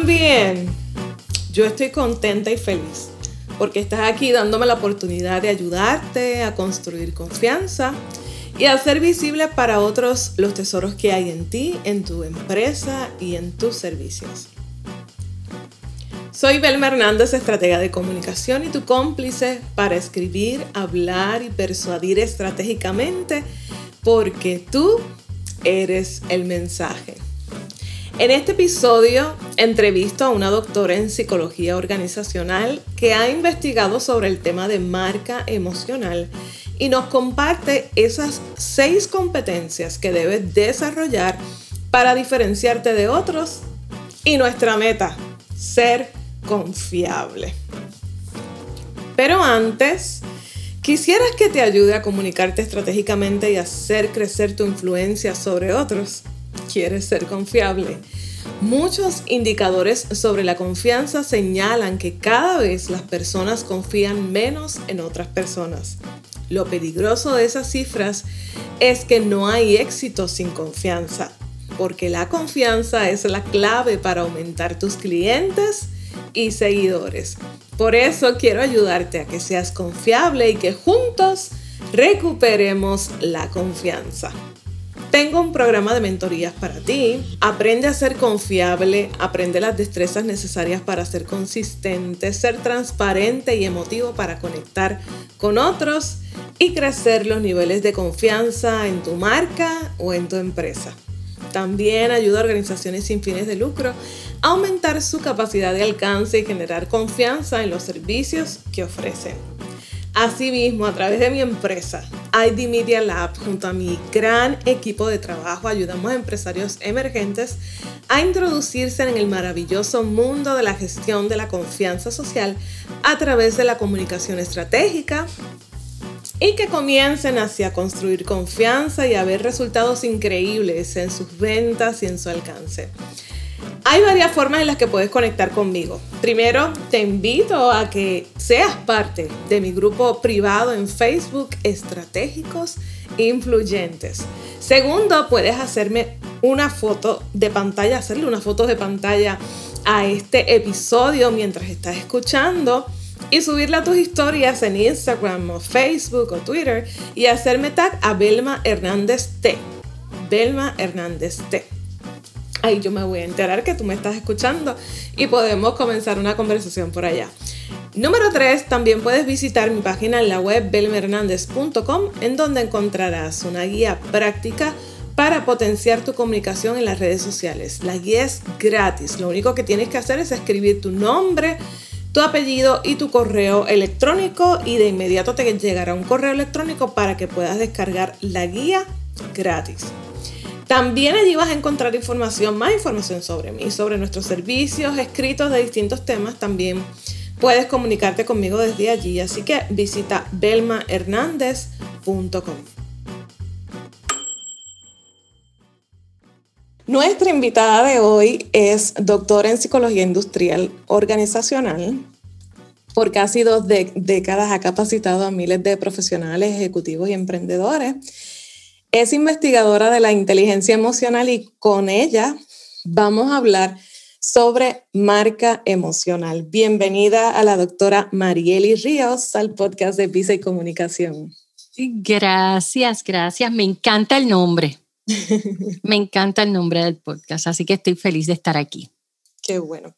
¿Están bien? Yo estoy contenta y feliz porque estás aquí dándome la oportunidad de ayudarte a construir confianza y hacer visible para otros los tesoros que hay en ti, en tu empresa y en tus servicios. Soy Belma Hernández, estratega de comunicación y tu cómplice para escribir, hablar y persuadir estratégicamente porque tú eres el mensaje. En este episodio entrevisto a una doctora en psicología organizacional que ha investigado sobre el tema de marca emocional y nos comparte esas seis competencias que debes desarrollar para diferenciarte de otros y nuestra meta, ser confiable. Pero antes, ¿quisieras que te ayude a comunicarte estratégicamente y hacer crecer tu influencia sobre otros? ¿Quieres ser confiable? Muchos indicadores sobre la confianza señalan que cada vez las personas confían menos en otras personas. Lo peligroso de esas cifras es que no hay éxito sin confianza, porque la confianza es la clave para aumentar tus clientes y seguidores. Por eso quiero ayudarte a que seas confiable y que juntos recuperemos la confianza. Tengo un programa de mentorías para ti. Aprende a ser confiable, aprende las destrezas necesarias para ser consistente, ser transparente y emotivo para conectar con otros y crecer los niveles de confianza en tu marca o en tu empresa. También ayuda a organizaciones sin fines de lucro a aumentar su capacidad de alcance y generar confianza en los servicios que ofrecen. Asimismo, a través de mi empresa, ID Media Lab, junto a mi gran equipo de trabajo, ayudamos a empresarios emergentes a introducirse en el maravilloso mundo de la gestión de la confianza social a través de la comunicación estratégica y que comiencen hacia construir confianza y a ver resultados increíbles en sus ventas y en su alcance. Hay varias formas en las que puedes conectar conmigo. Primero, te invito a que seas parte de mi grupo privado en Facebook Estratégicos Influyentes. Segundo, puedes hacerme una foto de pantalla, hacerle una foto de pantalla a este episodio mientras estás escuchando y subirla a tus historias en Instagram o Facebook o Twitter y hacerme tag a Belma Hernández T. Belma Hernández T ahí yo me voy a enterar que tú me estás escuchando y podemos comenzar una conversación por allá. Número 3, también puedes visitar mi página en la web belmernandez.com en donde encontrarás una guía práctica para potenciar tu comunicación en las redes sociales. La guía es gratis, lo único que tienes que hacer es escribir tu nombre, tu apellido y tu correo electrónico y de inmediato te llegará un correo electrónico para que puedas descargar la guía gratis. También allí vas a encontrar información, más información sobre mí, sobre nuestros servicios, escritos de distintos temas. También puedes comunicarte conmigo desde allí. Así que visita belmahernandez.com. Nuestra invitada de hoy es doctora en psicología industrial organizacional. Por casi dos décadas ha capacitado a miles de profesionales, ejecutivos y emprendedores es investigadora de la inteligencia emocional y con ella vamos a hablar sobre marca emocional. Bienvenida a la doctora Marieli Ríos al podcast de Visa y Comunicación. Gracias, gracias. Me encanta el nombre. Me encanta el nombre del podcast, así que estoy feliz de estar aquí. Qué bueno.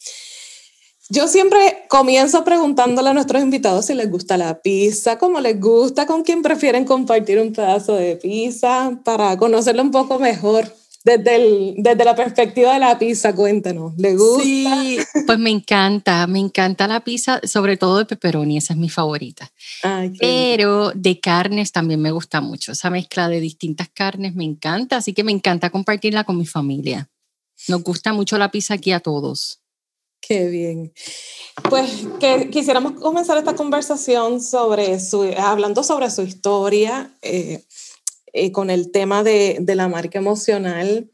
Yo siempre comienzo preguntándole a nuestros invitados si les gusta la pizza, cómo les gusta, con quién prefieren compartir un pedazo de pizza para conocerlo un poco mejor. Desde, desde la perspectiva de la pizza, cuéntanos, ¿le gusta? Sí, pues me encanta, me encanta la pizza, sobre todo de pepperoni, esa es mi favorita. Pero de carnes también me gusta mucho, esa mezcla de distintas carnes me encanta, así que me encanta compartirla con mi familia. Nos gusta mucho la pizza aquí a todos. Qué bien. Pues que quisiéramos comenzar esta conversación sobre su, hablando sobre su historia eh, eh, con el tema de, de, la marca emocional.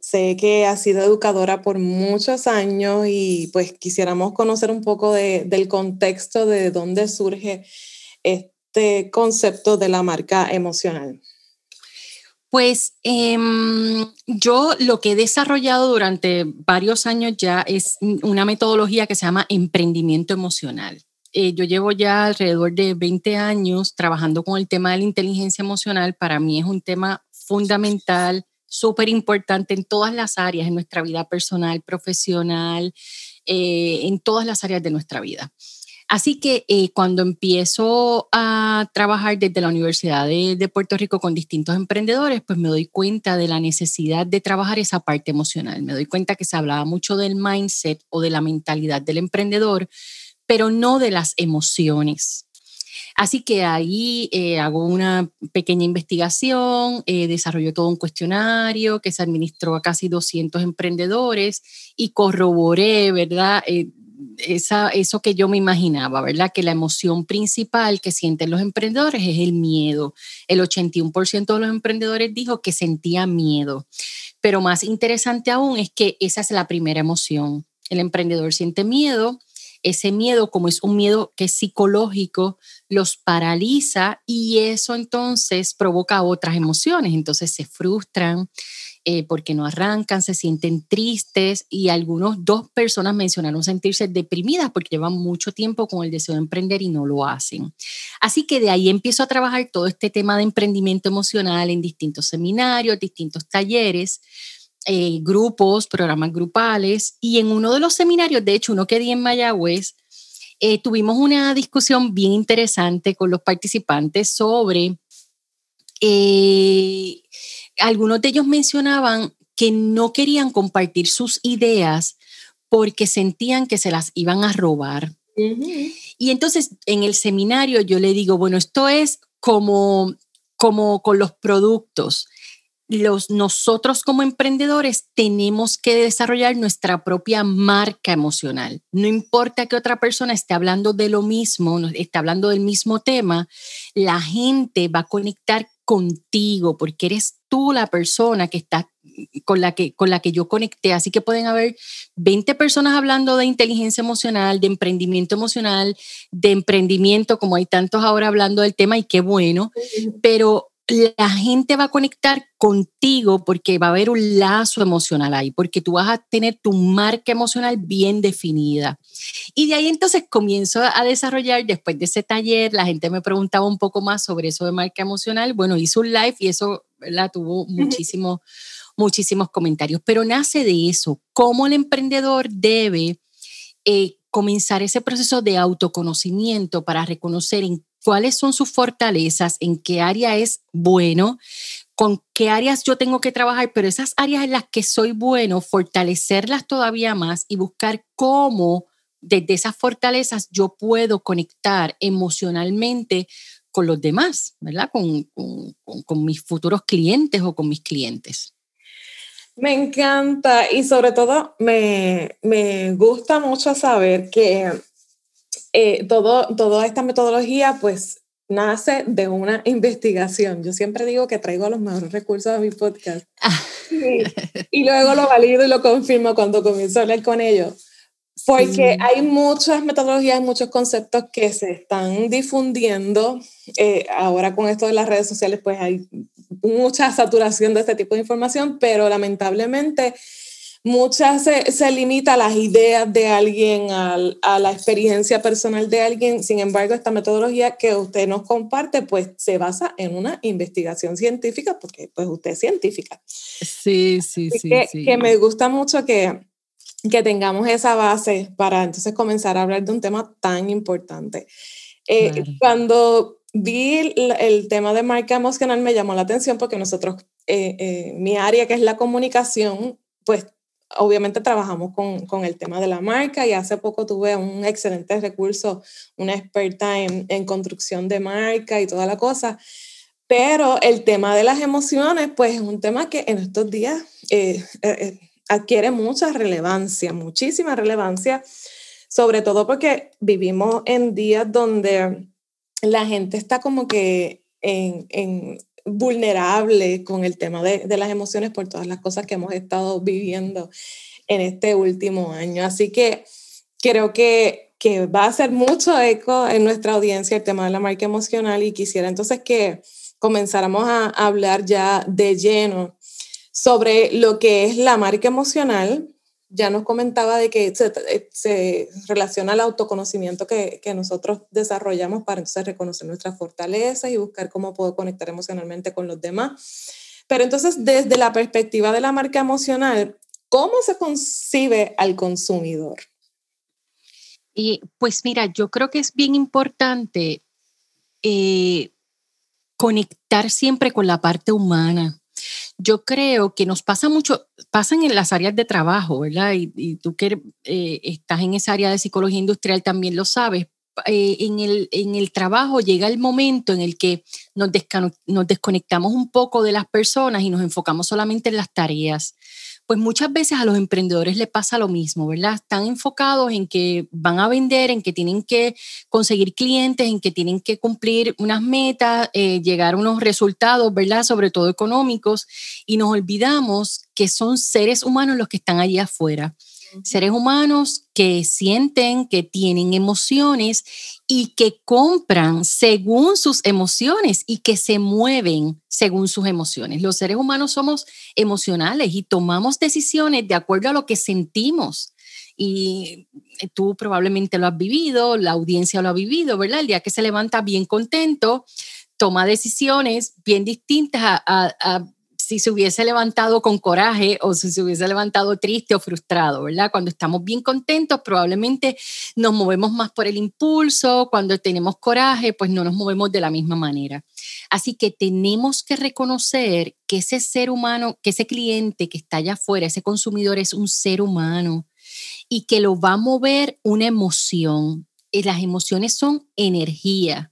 Sé que ha sido educadora por muchos años y pues quisiéramos conocer un poco de, del contexto de dónde surge este concepto de la marca emocional. Pues em, yo lo que he desarrollado durante varios años ya es una metodología que se llama emprendimiento emocional. Eh, yo llevo ya alrededor de 20 años trabajando con el tema de la inteligencia emocional. Para mí es un tema fundamental, súper importante en todas las áreas, en nuestra vida personal, profesional, eh, en todas las áreas de nuestra vida. Así que eh, cuando empiezo a trabajar desde la Universidad de, Puerto Rico con distintos emprendedores, pues me doy cuenta de la necesidad de trabajar esa parte emocional. Me doy cuenta que se hablaba mucho del mindset o de la mentalidad del emprendedor, pero no de las emociones. Así que ahí eh, hago una pequeña investigación, eh, desarrollo todo un cuestionario que se administró a casi 200 emprendedores y corroboré, ¿verdad? Esa, eso que yo me imaginaba, ¿verdad? Que la emoción principal que sienten los emprendedores es el miedo. El 81% de los emprendedores dijo que sentía miedo. Pero más interesante aún es que esa es la primera emoción. El emprendedor siente miedo. Ese miedo, como es un miedo que es psicológico, los paraliza y eso entonces provoca otras emociones. Entonces se frustran, eh, porque no arrancan, se sienten tristes y algunos, dos personas mencionaron sentirse deprimidas porque llevan mucho tiempo con el deseo de emprender y no lo hacen. Así que de ahí empiezo a trabajar todo este tema de emprendimiento emocional en distintos seminarios, distintos talleres. Eh, grupos, programas grupales y en uno de los seminarios, de hecho uno que di en Mayagüez, eh, tuvimos una discusión bien interesante con los participantes sobre algunos de ellos mencionaban que no querían compartir sus ideas porque sentían que se las iban a robar. Y entonces en el seminario yo le digo, bueno, esto es como, como con los productos. Los, nosotros como emprendedores tenemos que desarrollar nuestra propia marca emocional. No importa que otra persona esté hablando de lo mismo, esté hablando del mismo tema, la gente va a conectar contigo porque eres tú la persona que está con la que, con la que yo conecté. Así que pueden haber 20 personas hablando de inteligencia emocional, de emprendimiento emocional, de emprendimiento, como hay tantos ahora hablando del tema y qué bueno, pero la gente va a conectar contigo porque va a haber un lazo emocional ahí, porque tú vas a tener tu marca emocional bien definida. Y de ahí entonces comienzo a desarrollar, después de ese taller, la gente me preguntaba un poco más sobre eso de marca emocional. Bueno, hice un live y eso la tuvo muchísimo, muchísimos comentarios, pero nace de eso, cómo el emprendedor debe eh, comenzar ese proceso de autoconocimiento para reconocer en cuáles son sus fortalezas, en qué área es bueno, con qué áreas yo tengo que trabajar, pero esas áreas en las que soy bueno, fortalecerlas todavía más y buscar cómo desde esas fortalezas yo puedo conectar emocionalmente con los demás, ¿verdad? Con, con, mis futuros clientes o con mis clientes. Me encanta y sobre todo me, me gusta mucho saber que eh, todo, toda esta metodología pues nace de una investigación. Yo siempre digo que traigo los mejores recursos a mi podcast ah. y, luego lo valido y lo confirmo cuando comienzo a hablar con ellos. Porque hay muchas metodologías, muchos conceptos que se están difundiendo. Eh, ahora con esto de las redes sociales, pues hay mucha saturación de este tipo de información, pero lamentablemente muchas se, se limita a las ideas de alguien, a, a, la experiencia personal de alguien. Sin embargo, esta metodología que usted nos comparte, pues se basa en una investigación científica, porque pues usted es científica. Sí, sí, sí, que, que me gusta mucho que, que tengamos esa base para entonces comenzar a hablar de un tema tan importante. Eh, cuando vi el, tema de marca emocional me llamó la atención porque nosotros, eh, eh, mi área que es la comunicación, pues obviamente trabajamos con, con, el tema de la marca y hace poco tuve un excelente recurso, una experta en, en, construcción de marca y toda la cosa. Pero el tema de las emociones, pues es un tema que en estos días eh, eh, adquiere mucha relevancia, muchísima relevancia, sobre todo porque vivimos en días donde la gente está como que en, en vulnerable con el tema de, de, las emociones por todas las cosas que hemos estado viviendo en este último año. Así que creo que, que va a hacer mucho eco en nuestra audiencia el tema de la marca emocional y quisiera entonces que, comenzáramos a hablar ya de lleno sobre lo que es la marca emocional. Ya nos comentaba de que se, relaciona al autoconocimiento que, que, nosotros desarrollamos para entonces reconocer nuestras fortalezas y buscar cómo puedo conectar emocionalmente con los demás. Pero entonces, desde la perspectiva de la marca emocional, ¿cómo se concibe al consumidor? Y pues mira, yo creo que es bien importante eh, conectar siempre con la parte humana. Yo creo que nos pasa mucho, pasan en las áreas de trabajo, ¿verdad? Y, tú que eh, estás en esa área de psicología industrial también lo sabes. Eh, en, el, en el trabajo llega el momento en el que nos desconectamos un poco de las personas y nos enfocamos solamente en las tareas pues muchas veces a los emprendedores les pasa lo mismo, ¿verdad? Están enfocados en que van a vender, en que tienen que conseguir clientes, en que tienen que cumplir unas metas, eh, llegar a unos resultados, ¿verdad? Sobre todo económicos, y nos olvidamos que son seres humanos los que están allí afuera seres humanos que sienten, que tienen emociones y que compran según sus emociones y que se mueven según sus emociones. Los seres humanos somos emocionales y tomamos decisiones de acuerdo a lo que sentimos. Y tú probablemente lo has vivido, la audiencia lo ha vivido, ¿verdad? El día que se levanta bien contento, toma decisiones bien distintas a si se hubiese levantado con coraje o si se hubiese levantado triste o frustrado, ¿verdad? Cuando estamos bien contentos, probablemente nos movemos más por el impulso, cuando tenemos coraje, pues no nos movemos de la misma manera. Así que tenemos que reconocer que ese ser humano, que ese cliente que está allá afuera, ese consumidor es un ser humano y que lo va a mover una emoción. Y las emociones son energía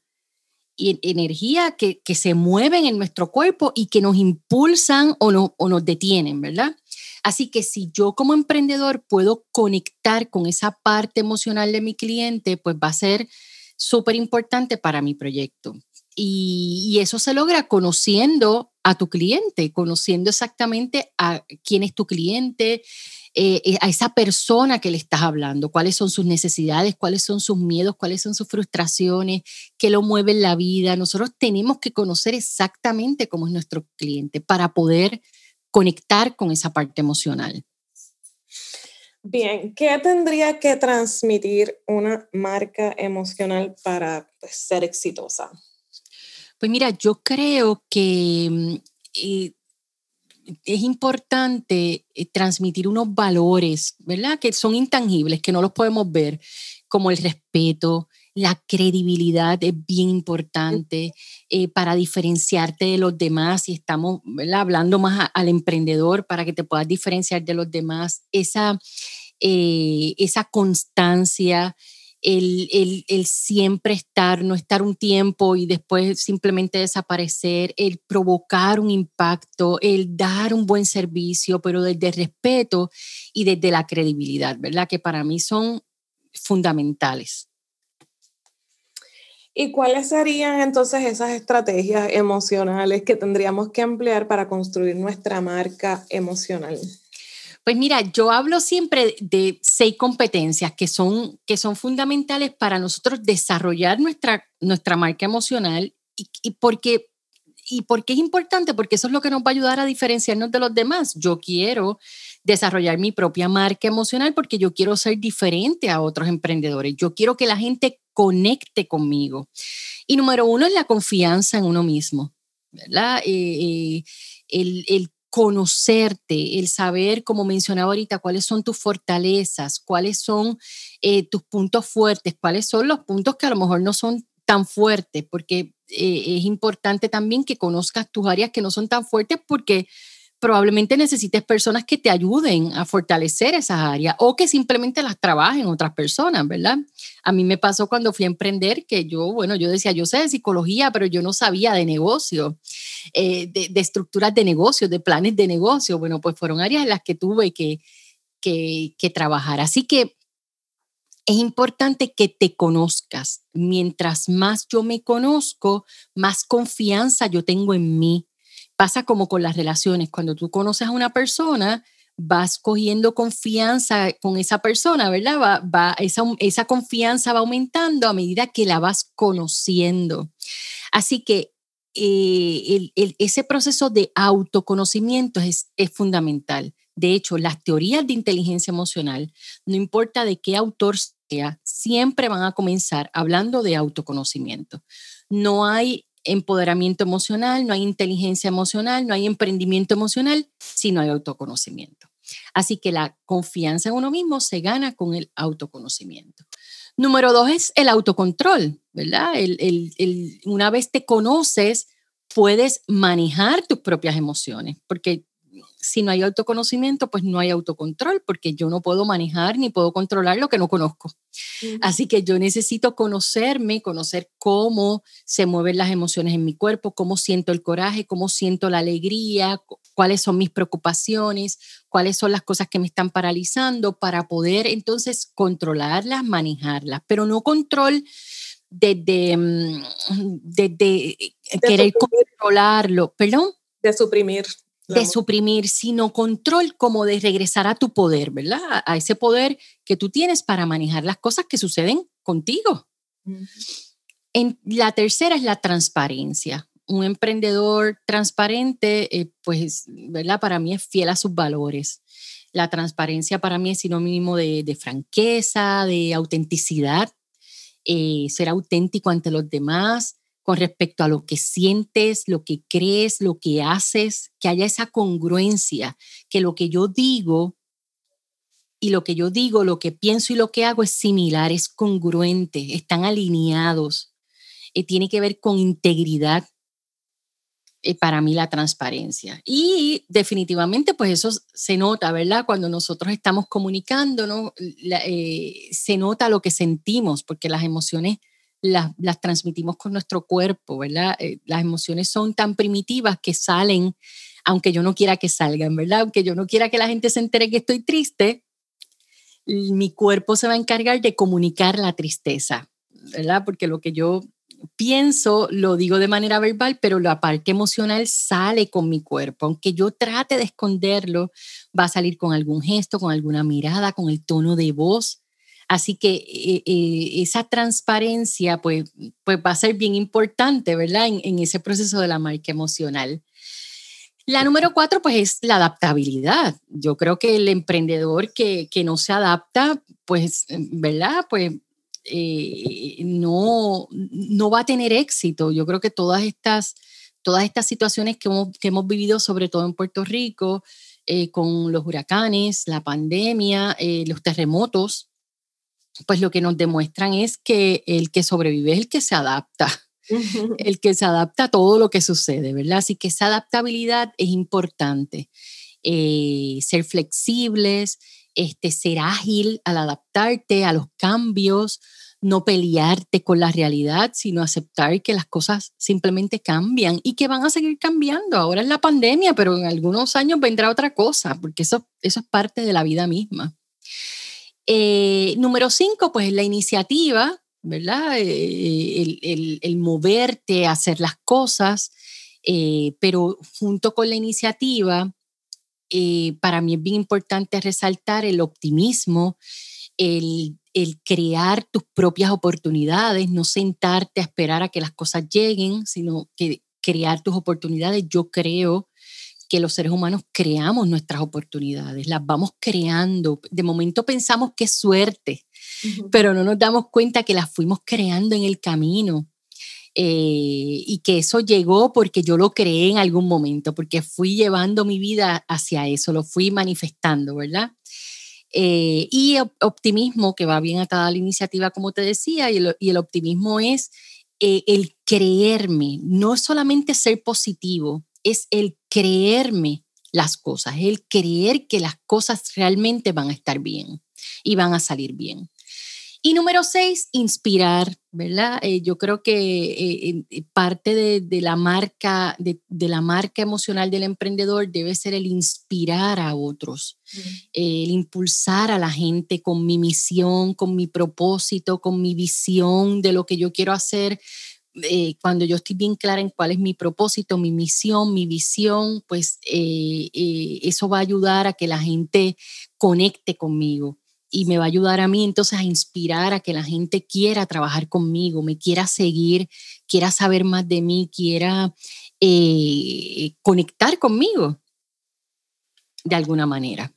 energía que, que, se mueven en nuestro cuerpo y que nos impulsan o, no, o nos detienen, ¿verdad? Así que si yo como emprendedor puedo conectar con esa parte emocional de mi cliente, pues va a ser súper importante para mi proyecto. Y, y, eso se logra conociendo a tu cliente, conociendo exactamente a quién es tu cliente, eh, eh, a esa persona que le estás hablando, cuáles son sus necesidades, cuáles son sus miedos, cuáles son sus frustraciones, qué lo mueve en la vida. Nosotros tenemos que conocer exactamente cómo es nuestro cliente para poder conectar con esa parte emocional. Bien, ¿qué tendría que transmitir una marca emocional para pues, ser exitosa? Pues mira, yo creo que mm, eh, es importante eh, transmitir unos valores, ¿verdad? Que son intangibles, que no los podemos ver, como el respeto, la credibilidad es bien importante eh, para diferenciarte de los demás y estamos hablando más al emprendedor para que te puedas diferenciar de los demás, esa, eh, esa constancia, el, el, siempre estar, no estar un tiempo y después simplemente desaparecer, el provocar un impacto, el dar un buen servicio, pero desde el respeto y desde la credibilidad, ¿verdad? Que para mí son fundamentales. ¿Y cuáles serían entonces esas estrategias emocionales que tendríamos que emplear para construir nuestra marca emocional? Pues mira, yo hablo siempre de seis competencias que son, que son fundamentales para nosotros desarrollar nuestra, nuestra marca emocional y, y porque ¿Y por qué es importante? Porque eso es lo que nos va a ayudar a diferenciarnos de los demás. Yo quiero desarrollar mi propia marca emocional porque yo quiero ser diferente a otros emprendedores. Yo quiero que la gente conecte conmigo. Y número uno es la confianza en uno mismo, ¿verdad? Eh, eh, el, el conocerte, el saber, como mencionaba ahorita, cuáles son tus fortalezas, cuáles son eh, tus puntos fuertes, cuáles son los puntos que a lo mejor no son tan fuertes, porque eh, es importante también que conozcas tus áreas que no son tan fuertes porque probablemente necesites personas que te ayuden a fortalecer esas áreas o que simplemente las trabajen otras personas, ¿verdad? A mí me pasó cuando fui a emprender que yo, bueno, yo decía, yo sé de psicología, pero yo no sabía de negocio, eh, de, estructuras de negocio, de planes de negocio. Bueno, pues fueron áreas en las que tuve que, que, que trabajar. Así que es importante que te conozcas. Mientras más yo me conozco, más confianza yo tengo en mí Pasa como con las relaciones, cuando tú conoces a una persona, vas cogiendo confianza con esa persona, ¿verdad? Va, va, esa, esa confianza va aumentando a medida que la vas conociendo. Así que eh, ese proceso de autoconocimiento es, es fundamental. De hecho, las teorías de inteligencia emocional, no importa de qué autor sea, siempre van a comenzar hablando de autoconocimiento. No hay empoderamiento emocional, no hay inteligencia emocional, no hay emprendimiento emocional si no hay autoconocimiento. Así que la confianza en uno mismo se gana con el autoconocimiento. Número dos es el autocontrol, ¿verdad? una vez te conoces, puedes manejar tus propias emociones, porque si no hay autoconocimiento, pues no hay autocontrol, porque yo no puedo manejar ni puedo controlar lo que no conozco. Así que yo necesito conocerme, conocer cómo se mueven las emociones en mi cuerpo, cómo siento el coraje, cómo siento la alegría, cuáles son mis preocupaciones, cuáles son las cosas que me están paralizando para poder entonces controlarlas, manejarlas, pero no control desde, mm, de, querer controlarlo, perdón. De suprimir de suprimir, sino control como de regresar a tu poder, ¿verdad? A, ese poder que tú tienes para manejar las cosas que suceden contigo. en, la tercera es la transparencia. Un emprendedor transparente, eh, pues, ¿verdad? Para mí es fiel a sus valores. La transparencia para mí es sinónimo de, de franqueza, de autenticidad, eh, ser auténtico ante los demás, con respecto a lo que sientes, lo que crees, lo que haces, que haya esa congruencia, que lo que yo digo y lo que yo digo, lo que pienso y lo que hago es similar, es congruente, están alineados, eh, tiene que ver con integridad. Eh, para mí la transparencia. Y definitivamente, pues eso se nota, ¿verdad? Cuando nosotros estamos comunicándonos, eh, se nota lo que sentimos, porque las emociones las, transmitimos con nuestro cuerpo, ¿verdad? Eh, las emociones son tan primitivas que salen, aunque yo no quiera que salgan, ¿verdad? Aunque yo no quiera que la gente se entere que estoy triste, mi cuerpo se va a encargar de comunicar la tristeza, ¿verdad? Porque lo que yo pienso lo digo de manera verbal, pero la parte emocional sale con mi cuerpo. Aunque yo trate de esconderlo, va a salir con algún gesto, con alguna mirada, con el tono de voz. Así que eh, eh, esa transparencia pues, pues va a ser bien importante, ¿verdad? En, ese proceso de la marca emocional. La número cuatro, pues es la adaptabilidad. Yo creo que el emprendedor que, no se adapta, pues, ¿verdad? Pues eh, no, no va a tener éxito. Yo creo que todas estas, todas estas situaciones que hemos, vivido, sobre todo en Puerto Rico, con los huracanes, la pandemia, los terremotos, pues lo que nos demuestran es que el que sobrevive es el que se adapta, el que se adapta a todo lo que sucede, ¿verdad? Así que esa adaptabilidad es importante. Eh, ser flexibles, este, ser ágil al adaptarte a los cambios, no pelearte con la realidad, sino aceptar que las cosas simplemente cambian y que van a seguir cambiando. Ahora es la pandemia, pero en algunos años vendrá otra cosa, porque eso, eso es parte de la vida misma. Eh, número cinco, pues la iniciativa, ¿verdad? Eh, el, moverte, hacer las cosas, eh, pero junto con la iniciativa, para mí es bien importante resaltar el optimismo, el, el crear tus propias oportunidades, no sentarte a esperar a que las cosas lleguen, sino que crear tus oportunidades. Yo creo que los seres humanos creamos nuestras oportunidades, las vamos creando. De momento pensamos que es suerte, pero no nos damos cuenta que las fuimos creando en el camino. Eh, y que eso llegó porque yo lo creé en algún momento, porque fui llevando mi vida hacia eso, lo fui manifestando, ¿verdad? Eh, y optimismo, que va bien atada a la iniciativa, como te decía, y el, optimismo es eh, el creerme, no solamente ser positivo, es el creerme las cosas, el creer que las cosas realmente van a estar bien y van a salir bien. Y número seis, inspirar, ¿verdad? Eh, yo creo que eh, eh, parte de, la marca, de, la marca emocional del emprendedor debe ser el inspirar a otros, el impulsar a la gente con mi misión, con mi propósito, con mi visión de lo que yo quiero hacer, eh, cuando yo estoy bien clara en cuál es mi propósito, mi misión, mi visión, pues eh, eh, eso va a ayudar a que la gente conecte conmigo. y me va a ayudar a mí entonces a inspirar a que la gente quiera trabajar conmigo, me quiera seguir, quiera saber más de mí, quiera eh, conectar conmigo de alguna manera.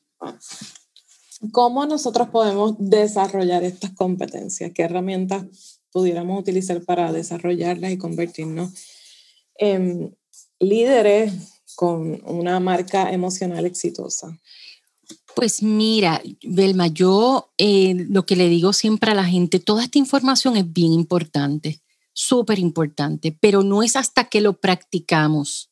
¿Cómo nosotros podemos desarrollar estas competencias? ¿Qué herramientas pudiéramos utilizar para desarrollarlas y convertirnos en líderes con una marca emocional exitosa? Pues mira, Belma, yo eh, lo que le digo siempre a la gente, toda esta información es bien importante, súper importante, pero no es hasta que lo practicamos.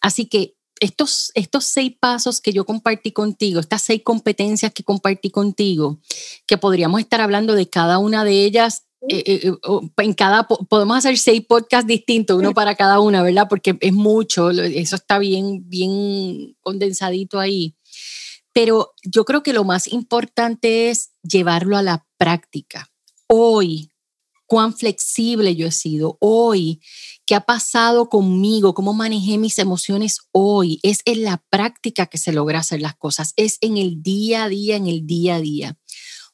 Así que estos, estos seis pasos que yo compartí contigo, estas seis competencias que compartí contigo, que podríamos estar hablando de cada una de ellas eh, eh, en cada, podemos hacer seis podcasts distintos, uno para cada una, ¿verdad? Porque es mucho, eso está bien, bien condensadito ahí. Pero yo creo que lo más importante es llevarlo a la práctica. Hoy, cuán flexible yo he sido hoy, qué ha pasado conmigo, cómo manejé mis emociones hoy. Es en la práctica que se logra hacer las cosas, es en el día a día, en el día a día.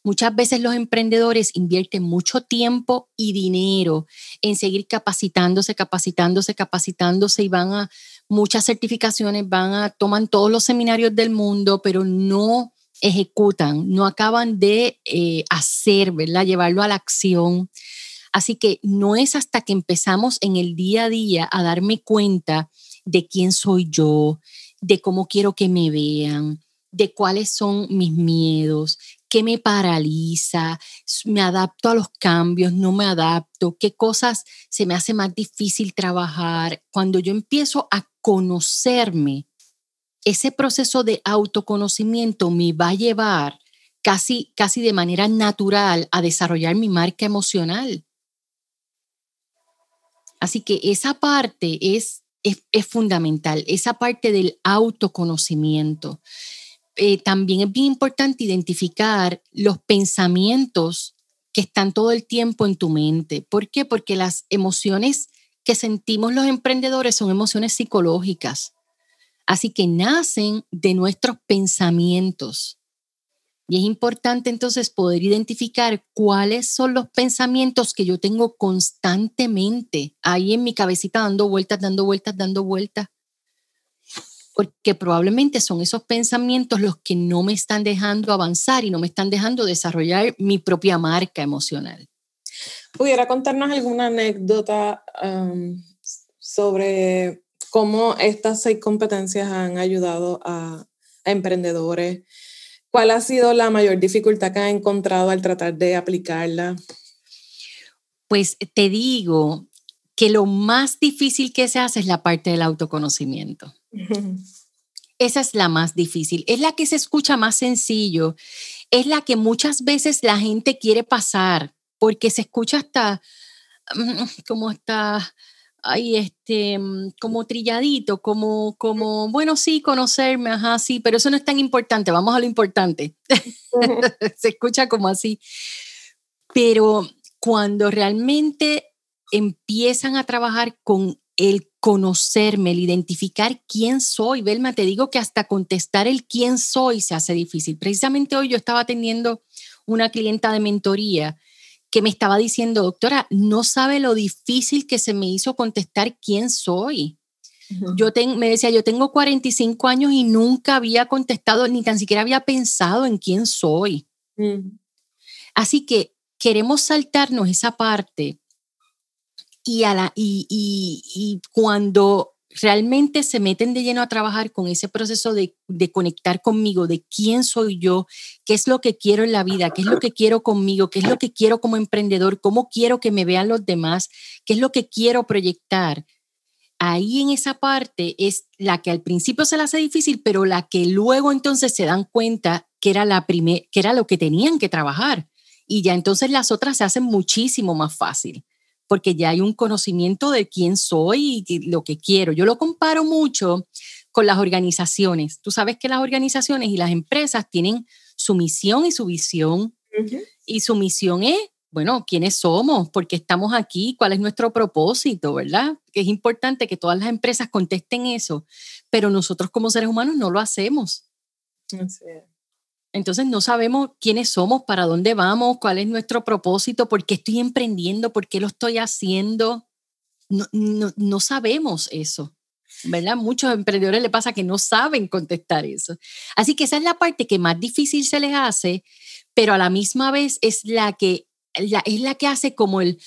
Muchas veces los emprendedores invierten mucho tiempo y dinero en seguir capacitándose, capacitándose, capacitándose y van a muchas certificaciones, van a, toman todos los seminarios del mundo, pero no ejecutan, no acaban de eh, hacer, ¿verdad? Llevarlo a la acción. Así que no es hasta que empezamos en el día a día a darme cuenta de quién soy yo, de cómo quiero que me vean, de cuáles son mis miedos, qué me paraliza, me adapto a los cambios, no me adapto, qué cosas se me hace más difícil trabajar. Cuando yo empiezo a conocerme, ese proceso de autoconocimiento me va a llevar casi, casi de manera natural a desarrollar mi marca emocional. Así que esa parte es, es, es fundamental, esa parte del autoconocimiento. Eh, también es bien importante identificar los pensamientos que están todo el tiempo en tu mente. ¿Por qué? Porque las emociones que sentimos los emprendedores son emociones psicológicas. Así que nacen de nuestros pensamientos. Y es importante entonces poder identificar cuáles son los pensamientos que yo tengo constantemente ahí en mi cabecita dando vueltas, dando vueltas, dando vueltas porque probablemente son esos pensamientos los que no me están dejando avanzar y no me están dejando desarrollar mi propia marca emocional. ¿Pudiera contarnos alguna anécdota um, sobre cómo estas seis competencias han ayudado a, a emprendedores? ¿Cuál ha sido la mayor dificultad que han encontrado al tratar de aplicarla? Pues te digo que lo más difícil que se hace es la parte del autoconocimiento. Esa es la más difícil, es la que se escucha más sencillo, es la que muchas veces la gente quiere pasar, porque se escucha hasta mm, como está ahí este mm, como trilladito, como como bueno, sí, conocerme, ajá, sí, pero eso no es tan importante, vamos a lo importante. se escucha como así. Pero cuando realmente empiezan a trabajar con el conocerme, el identificar quién soy. Belma, te digo que hasta contestar el quién soy se hace difícil. Precisamente hoy yo estaba atendiendo una clienta de mentoría que me estaba diciendo, doctora, no sabe lo difícil que se me hizo contestar quién soy. Yo me decía, yo tengo 45 años y nunca había contestado, ni tan siquiera había pensado en quién soy. Así que queremos saltarnos esa parte y, a la, y, y, cuando realmente se meten de lleno a trabajar con ese proceso de, de, conectar conmigo, de quién soy yo, qué es lo que quiero en la vida, qué es lo que quiero conmigo, qué es lo que quiero como emprendedor, cómo quiero que me vean los demás, qué es lo que quiero proyectar. Ahí en esa parte es la que al principio se le hace difícil, pero la que luego entonces se dan cuenta que era, la que era lo que tenían que trabajar. Y ya entonces las otras se hacen muchísimo más fácil porque ya hay un conocimiento de quién soy y lo que quiero. Yo lo comparo mucho con las organizaciones. Tú sabes que las organizaciones y las empresas tienen su misión y su visión. Y su misión es, bueno, quiénes somos, por qué estamos aquí, cuál es nuestro propósito, ¿verdad? Es importante que todas las empresas contesten eso, pero nosotros como seres humanos no lo hacemos. Entonces no sabemos quiénes somos, para dónde vamos, cuál es nuestro propósito, por qué estoy emprendiendo, por qué lo estoy haciendo. No, no, sabemos eso, ¿verdad? Muchos emprendedores le pasa que no saben contestar eso. Así que esa es la parte que más difícil se les hace, pero a la misma vez es la que, es la que hace como el,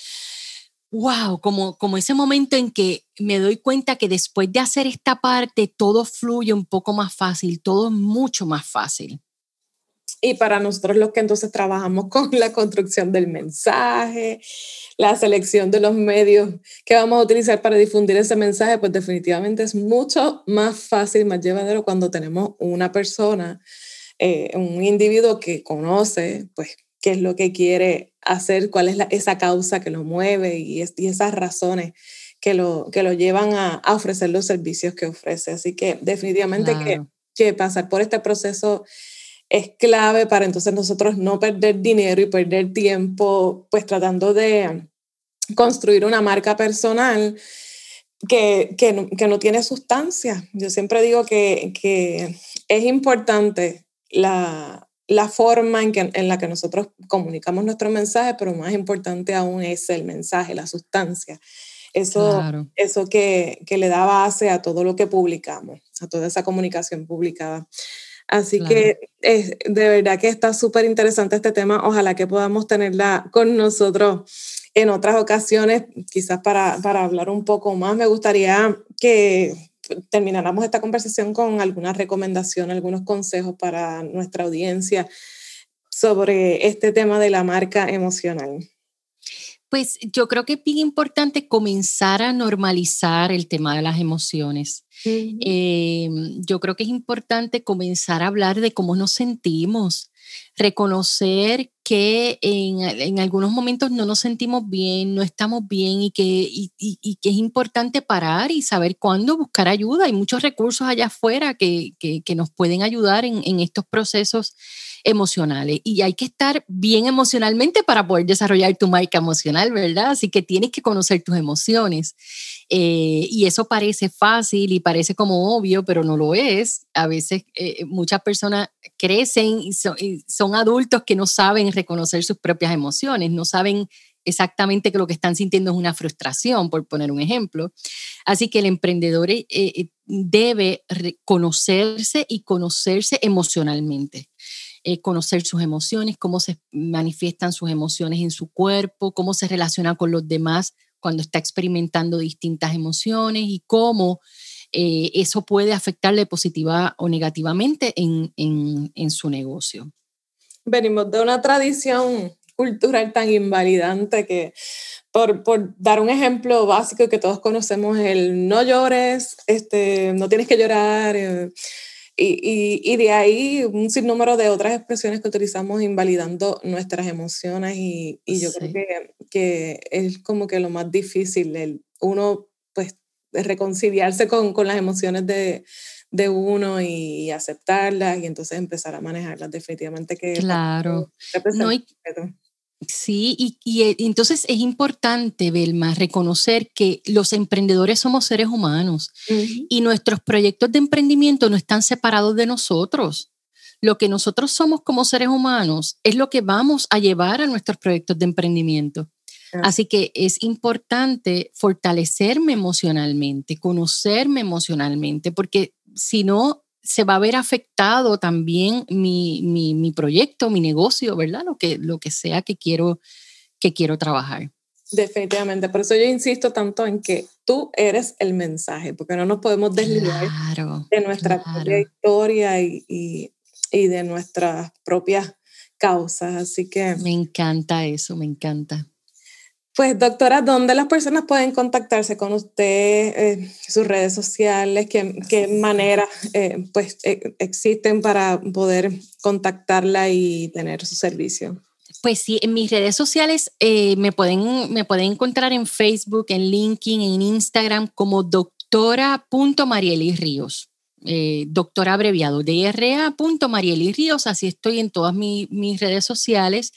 wow, como, como ese momento en que me doy cuenta que después de hacer esta parte todo fluye un poco más fácil, todo es mucho más fácil. Y para nosotros los que entonces trabajamos con la construcción del mensaje, la selección de los medios que vamos a utilizar para difundir ese mensaje, pues definitivamente es mucho más fácil, más llevadero cuando tenemos una persona, eh, un individuo que conoce, pues, qué es lo que quiere hacer, cuál es esa causa que lo mueve y, esas razones que lo, que lo llevan a, ofrecer los servicios que ofrece. Así que definitivamente que, que pasar por este proceso es clave para entonces nosotros no perder dinero y perder tiempo, pues tratando de construir una marca personal que, que, no, que no, tiene sustancia. Yo siempre digo que, que es importante la, la forma en, que, en la que nosotros comunicamos nuestro mensaje, pero más importante aún es el mensaje, la sustancia. Eso, eso que, que le da base a todo lo que publicamos, a toda esa comunicación publicada. Así que es, de verdad que está súper interesante este tema. Ojalá que podamos tenerla con nosotros en otras ocasiones, quizás para, para hablar un poco más. Me gustaría que termináramos esta conversación con alguna recomendación, algunos consejos para nuestra audiencia sobre este tema de la marca emocional. Pues yo creo que es bien importante comenzar a normalizar el tema de las emociones. Em, yo creo que es importante comenzar a hablar de cómo nos sentimos, reconocer que en, algunos momentos no nos sentimos bien, no estamos bien y que, que es importante parar y saber cuándo buscar ayuda. Hay muchos recursos allá afuera que, nos pueden ayudar en, en estos procesos emocionales y hay que estar bien emocionalmente para poder desarrollar tu marca emocional, ¿verdad? Así que tienes que conocer tus emociones. Eh, y eso parece fácil y parece como obvio, pero no lo es. A veces eh, muchas personas crecen y son, adultos que no saben reconocer sus propias emociones, no saben exactamente que lo que están sintiendo es una frustración, por poner un ejemplo. Así que el emprendedor eh, debe conocerse y conocerse emocionalmente. Eh, conocer sus emociones, cómo se manifiestan sus emociones en su cuerpo, cómo se relaciona con los demás cuando está experimentando distintas emociones y cómo eh, eso puede afectarle positiva o negativamente en, en, su negocio. Venimos de una tradición cultural tan invalidante que, por, por, dar un ejemplo básico que todos conocemos, el no llores, este, no tienes que llorar. Eh, y, y, de ahí un sinnúmero de otras expresiones que utilizamos invalidando nuestras emociones y, y yo creo que, que, es como que lo más difícil, el uno pues reconciliarse con, con las emociones de, de, uno y aceptarlas y entonces empezar a manejarlas definitivamente que claro no, Sí, y, eh, entonces es importante, Belma, reconocer que los emprendedores somos seres humanos y nuestros proyectos de emprendimiento no están separados de nosotros. Lo que nosotros somos como seres humanos es lo que vamos a llevar a nuestros proyectos de emprendimiento. Así que es importante fortalecerme emocionalmente, conocerme emocionalmente, porque si no, se va a ver afectado también mi, mi, mi, proyecto, mi negocio, ¿verdad? Lo que, lo que sea que quiero, que quiero trabajar. Definitivamente, por eso yo insisto tanto en que tú eres el mensaje, porque no nos podemos desligar de nuestra propia historia y, y, y de nuestras propias causas, así que... Me encanta eso, me encanta. Pues doctora, ¿dónde las personas pueden contactarse con usted? Eh, sus redes sociales, qué, qué maneras eh, pues, eh, existen para poder contactarla y tener su servicio. Pues sí, en mis redes sociales me, pueden, me pueden encontrar en Facebook, en LinkedIn, en Instagram como doctora.marielis Ríos. doctora abreviado, DRA.marielis Ríos, así estoy en todas mis redes sociales.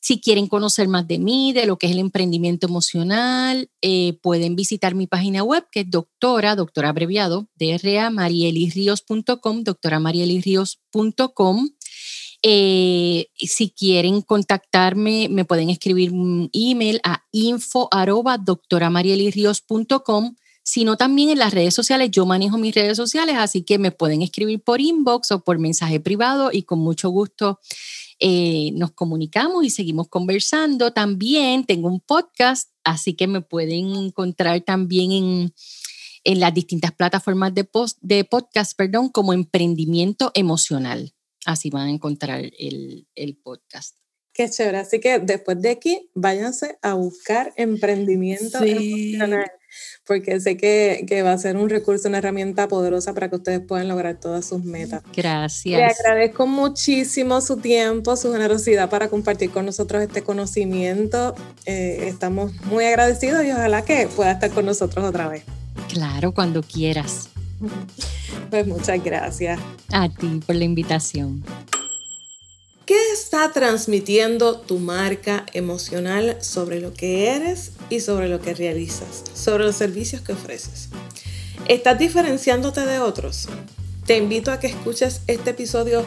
Si quieren conocer más de mí, de lo que es el emprendimiento emocional, eh, pueden visitar mi página web que es doctora, doctora abreviado, DRA, marielisríos.com, doctora marielisríos.com. Eh, si quieren contactarme, me pueden escribir un email a info sino también en las redes sociales. Yo manejo mis redes sociales, así que me pueden escribir por inbox o por mensaje privado y con mucho gusto eh, nos comunicamos y seguimos conversando. También tengo un podcast, así que me pueden encontrar también en, en las distintas plataformas de, post, de podcast, perdón, como emprendimiento emocional. Así van a encontrar el, el podcast. Qué chévere. Así que después de aquí, váyanse a buscar emprendimiento emocional porque sé que, que, va a ser un recurso, una herramienta poderosa para que ustedes puedan lograr todas sus metas. Gracias. Le agradezco muchísimo su tiempo, su generosidad para compartir con nosotros este conocimiento. Eh, estamos muy agradecidos y ojalá que pueda estar con nosotros otra vez. Claro, cuando quieras. Pues muchas gracias. A ti por la invitación. ¿Qué está transmitiendo tu marca emocional sobre lo que eres y sobre lo que realizas, sobre los servicios que ofreces? ¿Estás diferenciándote de otros? Te invito a que escuches este episodio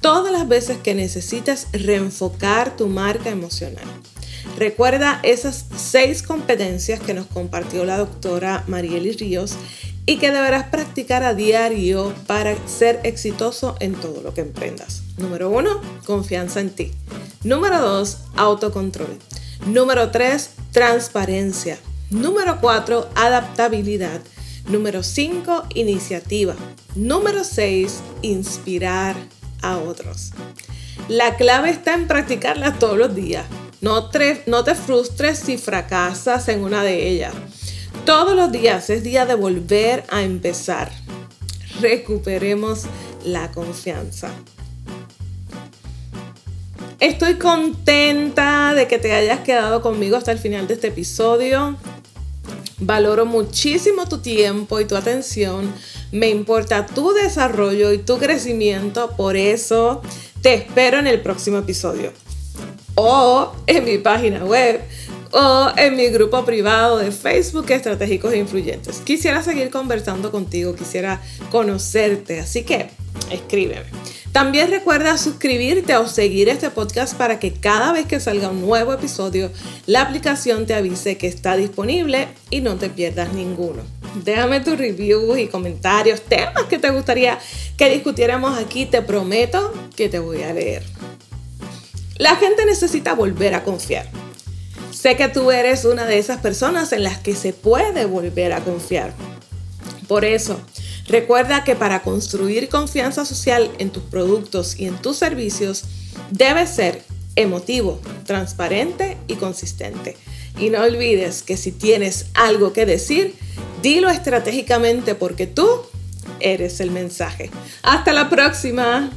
todas las veces que necesites reenfocar tu marca emocional. Recuerda esas seis competencias que nos compartió la doctora Marieli Ríos y que deberás practicar a diario para ser exitoso en todo lo que emprendas. Número uno, confianza en ti. Número dos, autocontrol. Número tres, transparencia. Número cuatro, adaptabilidad. Número cinco, iniciativa. Número seis, inspirar a otros. La clave está en practicarlas todos los días. No te frustres si fracasas en una de ellas. Todos los días es día de volver a empezar. Recuperemos la confianza. Estoy contenta de que te hayas quedado conmigo hasta el final de este episodio. Valoro muchísimo tu tiempo y tu atención. Me importa tu desarrollo y tu crecimiento. Por eso te espero en el próximo episodio. O en mi página web o en mi grupo privado de Facebook Estratégicos e Influyentes. Quisiera seguir conversando contigo, quisiera conocerte, así que escríbeme. También recuerda suscribirte o seguir este podcast para que cada vez que salga un nuevo episodio, la aplicación te avise que está disponible y no te pierdas ninguno. Déjame tus reviews y comentarios, temas que te gustaría que discutiéramos aquí. Te prometo que te voy a leer. La gente necesita volver a confiar. Sé que tú eres una de esas personas en las que se puede volver a confiar. Por eso, recuerda que para construir confianza social en tus productos y en tus servicios, debes ser emotivo, transparente y consistente. Y no olvides que si tienes algo que decir, dilo estratégicamente porque tú eres el mensaje. Hasta la próxima.